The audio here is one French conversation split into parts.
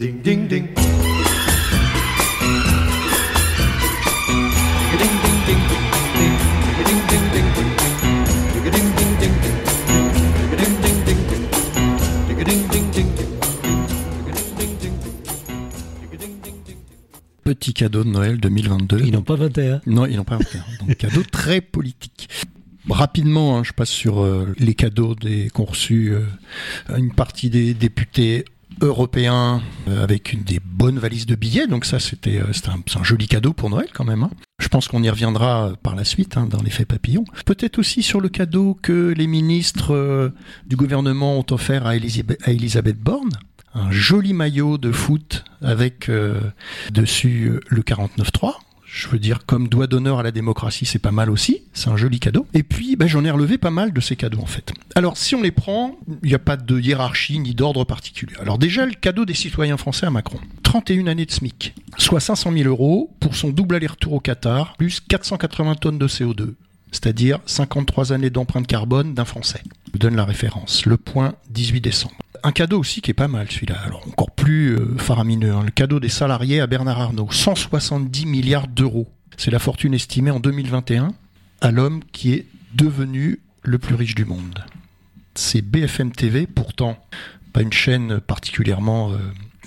Ding ding ding. Petit cadeau de Noël 2022. Ils n'ont pas 21. Non, ils n'ont pas 21. Donc cadeau très politique. Rapidement, hein, je passe sur euh, les cadeaux des qu'ont reçus euh, une partie des députés européens euh, avec une des bonnes valises de billets. Donc ça, c'était euh, un, un joli cadeau pour Noël quand même. hein. Je pense qu'on y reviendra par la suite hein, dans l'effet papillon. Peut-être aussi sur le cadeau que les ministres euh, du gouvernement ont offert à Elisabeth, à Borne. Un joli maillot de foot avec euh, dessus euh, le 49.3. Je veux dire, comme doigt d'honneur à la démocratie, c'est pas mal aussi. C'est un joli cadeau. Et puis, ben, j'en ai relevé pas mal de ces cadeaux, en fait. Alors, si on les prend, il n'y a pas de hiérarchie ni d'ordre particulier. Alors, déjà, le cadeau des citoyens français à Macron. 31 années de SMIC. Soit 500 000 euros pour son double aller-retour au Qatar, plus 480 tonnes de CO2. C'est-à-dire 53 années d'empreinte carbone d'un Français. Je vous donne la référence. Le point 18 décembre. Un cadeau aussi qui est pas mal celui-là. Alors encore euh, faramineux. hein. Le cadeau des salariés à Bernard Arnault. 170 milliards d'euros. C'est la fortune estimée en 2021 à l'homme qui est devenu le plus riche du monde. C'est BFM TV, pourtant pas une chaîne particulièrement euh,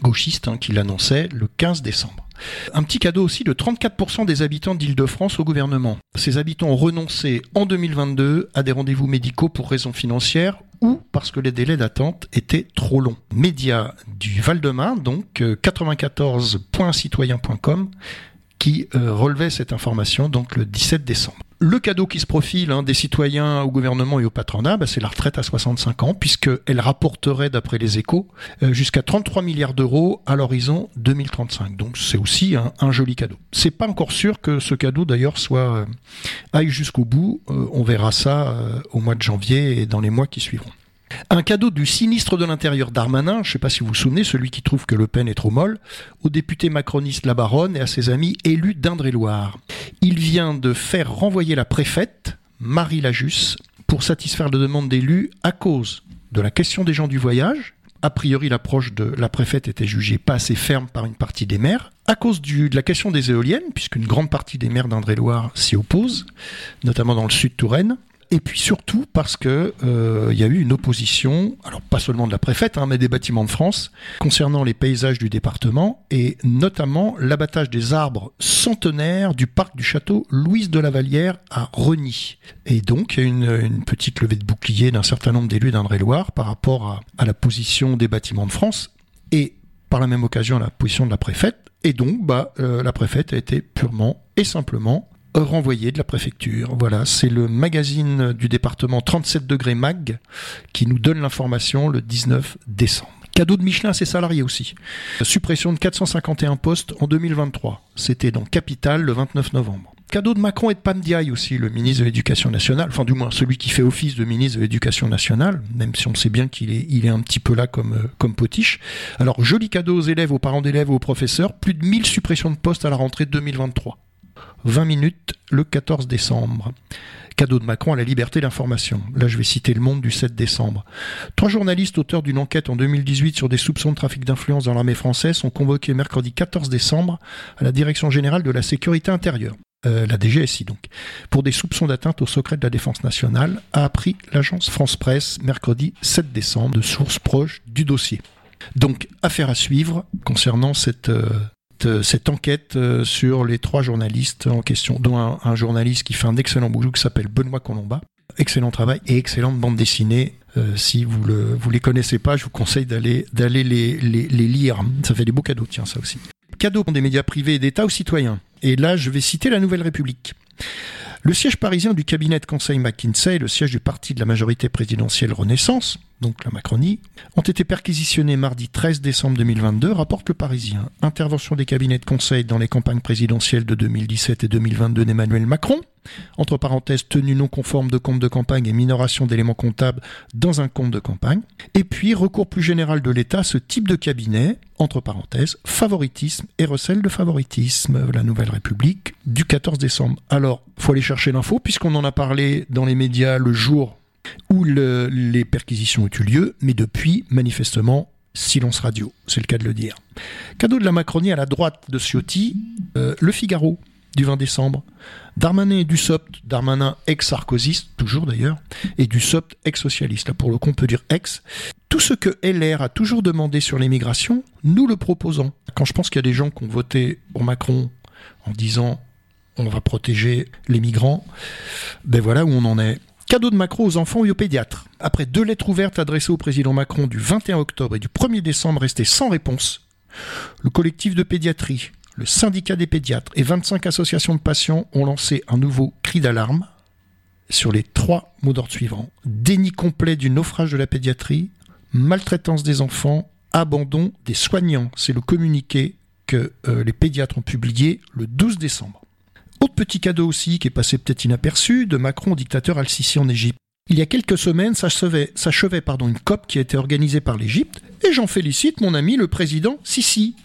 gauchiste, hein, qui l'annonçait le 15 décembre. Un petit cadeau aussi de 34% des habitants d'Île-de-France au gouvernement. Ces habitants ont renoncé en 2022 à des rendez-vous médicaux pour raisons financières ou parce que les délais d'attente étaient trop longs. Média du Val-de-Marne, donc euh, 94.citoyen.com, qui euh, relevait cette information donc le 17 décembre. Le cadeau qui se profile hein, des citoyens au gouvernement et au patronat, bah, c'est la retraite à 65 ans, puisqu'elle rapporterait, d'après les échos, euh, jusqu'à 33 milliards d'euros à l'horizon 2035. Donc c'est aussi un, joli cadeau. C'est pas encore sûr que ce cadeau d'ailleurs soit euh, aille jusqu'au bout. Euh, on verra ça au mois de janvier et dans les mois qui suivront. Un cadeau du sinistre de l'Intérieur Darmanin, je ne sais pas si vous vous souvenez, celui qui trouve que Le Pen est trop molle, au député macroniste La Baronne et à ses amis élus d'Indre-et-Loire. Il vient de faire renvoyer la préfète, Marie Lajus, pour satisfaire la demande d'élus à cause de la question des gens du voyage. A priori, l'approche de la préfète était jugée pas assez ferme par une partie des maires. À cause de la question des éoliennes, puisqu'une grande partie des maires d'Indre-et-Loire s'y opposent, notamment dans le sud Touraine. Et puis surtout parce que euh, il y a eu une opposition, alors pas seulement de la préfète, hein, mais des bâtiments de France, concernant les paysages du département et notamment l'abattage des arbres centenaires du parc du château Louise de la Vallière à Reny. Et donc il y a une, une petite levée de bouclier d'un certain nombre d'élus d'Indre-et-Loire par rapport à, à la position des bâtiments de France et par la même occasion à la position de la préfète. Et donc bah, euh, la préfète a été purement et simplement renvoyé de la préfecture. Voilà, c'est le magazine du département 37 degrés mag qui nous donne l'information le 19 décembre. Cadeau de Michelin à ses salariés aussi. Suppression de 451 postes en 2023. C'était dans Capital le 29 novembre. Cadeau de Macron et de Pamdiaï aussi, le ministre de l'Éducation nationale, enfin du moins celui qui fait office de ministre de l'Éducation nationale, même si on sait bien qu'il est, il est un petit peu là comme, euh, comme potiche. Alors joli cadeau aux élèves, aux parents d'élèves, aux professeurs, plus de 1000 suppressions de postes à la rentrée 2023. 20 minutes le 14 décembre. Cadeau de Macron à la liberté d'information. Là, je vais citer Le Monde du 7 décembre. Trois journalistes auteurs d'une enquête en 2018 sur des soupçons de trafic d'influence dans l'armée française sont convoqués mercredi 14 décembre à la Direction générale de la sécurité intérieure. Euh, la DGSI donc, pour des soupçons d'atteinte au secret de la défense nationale, a appris l'agence France Presse mercredi 7 décembre de sources proches du dossier. Donc, affaire à suivre concernant cette, euh, cette enquête euh, sur les trois journalistes en question, dont un, journaliste qui fait un excellent boulot qui s'appelle Benoît Colomba. Excellent travail et excellente bande dessinée. Euh, si vous le vous les connaissez pas, je vous conseille d'aller les, les lire. Ça fait des beaux cadeaux, tiens ça aussi. Cadeaux des médias privés et d'État aux citoyens. Et là, je vais citer la Nouvelle République. Le siège parisien du cabinet de conseil McKinsey, le siège du parti de la majorité présidentielle Renaissance, donc la Macronie, ont été perquisitionnés mardi 13 décembre 2022, rapporte le Parisien. Intervention des cabinets de conseil dans les campagnes présidentielles de 2017 et 2022 d'Emmanuel Macron, entre parenthèses tenue non conforme de compte de campagne et minoration d'éléments comptables dans un compte de campagne, et puis recours plus général de l'État ce type de cabinet, entre parenthèses, favoritisme et recel de favoritisme, la Nouvelle République, du 14 décembre. Alors, faut aller chercher l'info, puisqu'on en a parlé dans les médias le jour où le- les perquisitions ont eu lieu, mais depuis, manifestement, silence radio, c'est le cas de le dire. Cadeau de la Macronie à la droite de Ciotti, euh, Le Figaro du 20 décembre, Darmanin et Dussopt, Darmanin ex-sarkozyste, toujours d'ailleurs, et Dussopt ex-socialiste, là pour le coup on peut dire ex. Tout ce que LR a toujours demandé sur l'immigration, nous le proposons. Quand je pense qu'il y a des gens qui ont voté pour Macron en disant on va protéger les migrants, ben voilà où on en est. Cadeau de Macron aux enfants et aux pédiatres. Après deux lettres ouvertes adressées au président Macron du 21 octobre et du 1er décembre restées sans réponse, le collectif de pédiatrie, le syndicat des pédiatres et 25 associations de patients ont lancé un nouveau cri d'alarme sur les trois mots d'ordre suivants. Déni complet du naufrage de la pédiatrie, maltraitance des enfants, abandon des soignants. C'est le communiqué que euh, les pédiatres ont publié le 12 décembre. Autre petit cadeau aussi qui est passé peut-être inaperçu de Macron dictateur Al-Sisi en Égypte. Il y a quelques semaines s'achevait pardon, une COP qui a été organisée par l'Égypte et j'en félicite mon ami le président Sisi.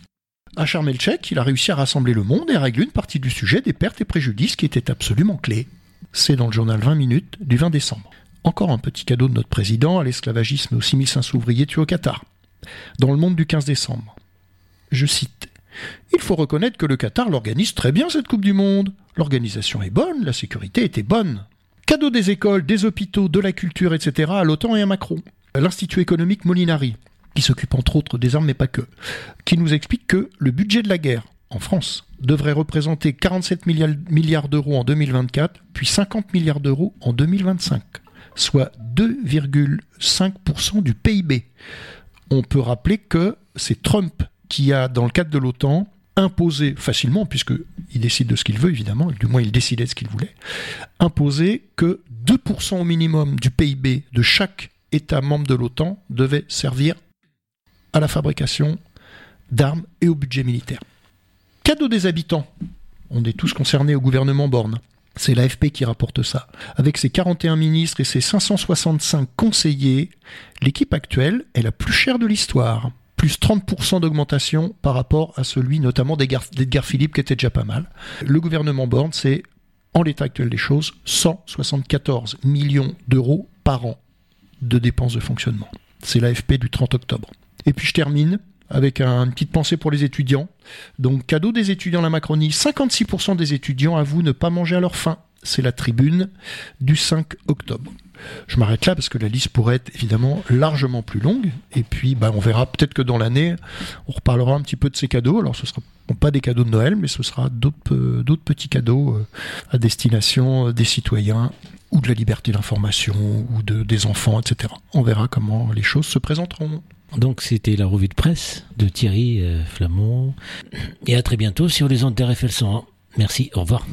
À Sharm el-Sheikh, il a réussi à rassembler le monde et à régler une partie du sujet des pertes et préjudices qui étaient absolument clés. C'est dans le journal 20 minutes du 20 décembre. Encore un petit cadeau de notre président à l'esclavagisme et aux 6500 ouvriers tués au Qatar. Dans le monde du 15 décembre. Je cite Il faut reconnaître que le Qatar l'organise très bien cette Coupe du Monde. L'organisation est bonne, la sécurité était bonne. Cadeau des écoles, des hôpitaux, de la culture, etc. à l'OTAN et à Macron. L'Institut économique Molinari, qui s'occupe entre autres des armes, mais pas que, qui nous explique que le budget de la guerre en France devrait représenter 47 milliards d'euros en 2024, puis 50 milliards d'euros en 2025, soit 2,5% du PIB. On peut rappeler que c'est Trump qui a, dans le cadre de l'OTAN, imposé facilement, puisqu'il décide de ce qu'il veut évidemment, du moins il décidait de ce qu'il voulait, imposé que 2% au minimum du PIB de chaque État membre de l'OTAN devait servir à la fabrication d'armes et au budget militaire. Cadeau des habitants. On est tous concernés au gouvernement Borne. C'est l'AFP qui rapporte ça. Avec ses 41 ministres et ses 565 conseillers, l'équipe actuelle est la plus chère de l'histoire. Plus 30% d'augmentation par rapport à celui notamment d'Edgar Philippe qui était déjà pas mal. Le gouvernement Borne, c'est en l'état actuel des choses 174 millions d'euros par an de dépenses de fonctionnement. C'est l'AFP du 30 octobre. Et puis je termine avec une petite pensée pour les étudiants. Donc cadeau des étudiants la Macronie, 56% des étudiants avouent ne pas manger à leur faim. C'est la tribune du 5 octobre. Je m'arrête là parce que la liste pourrait être évidemment largement plus longue. Et puis bah, on verra peut-être que dans l'année, on reparlera un petit peu de ces cadeaux. Alors ce sera pas des cadeaux de Noël, mais ce sera d'autres euh, petits cadeaux euh, à destination euh, des citoyens ou de la liberté d'information ou de, des enfants, etc. On verra comment les choses se présenteront. Donc c'était la revue de presse de Thierry Flamand. Et à très bientôt sur les ondes d'RFL 101. Merci, au revoir.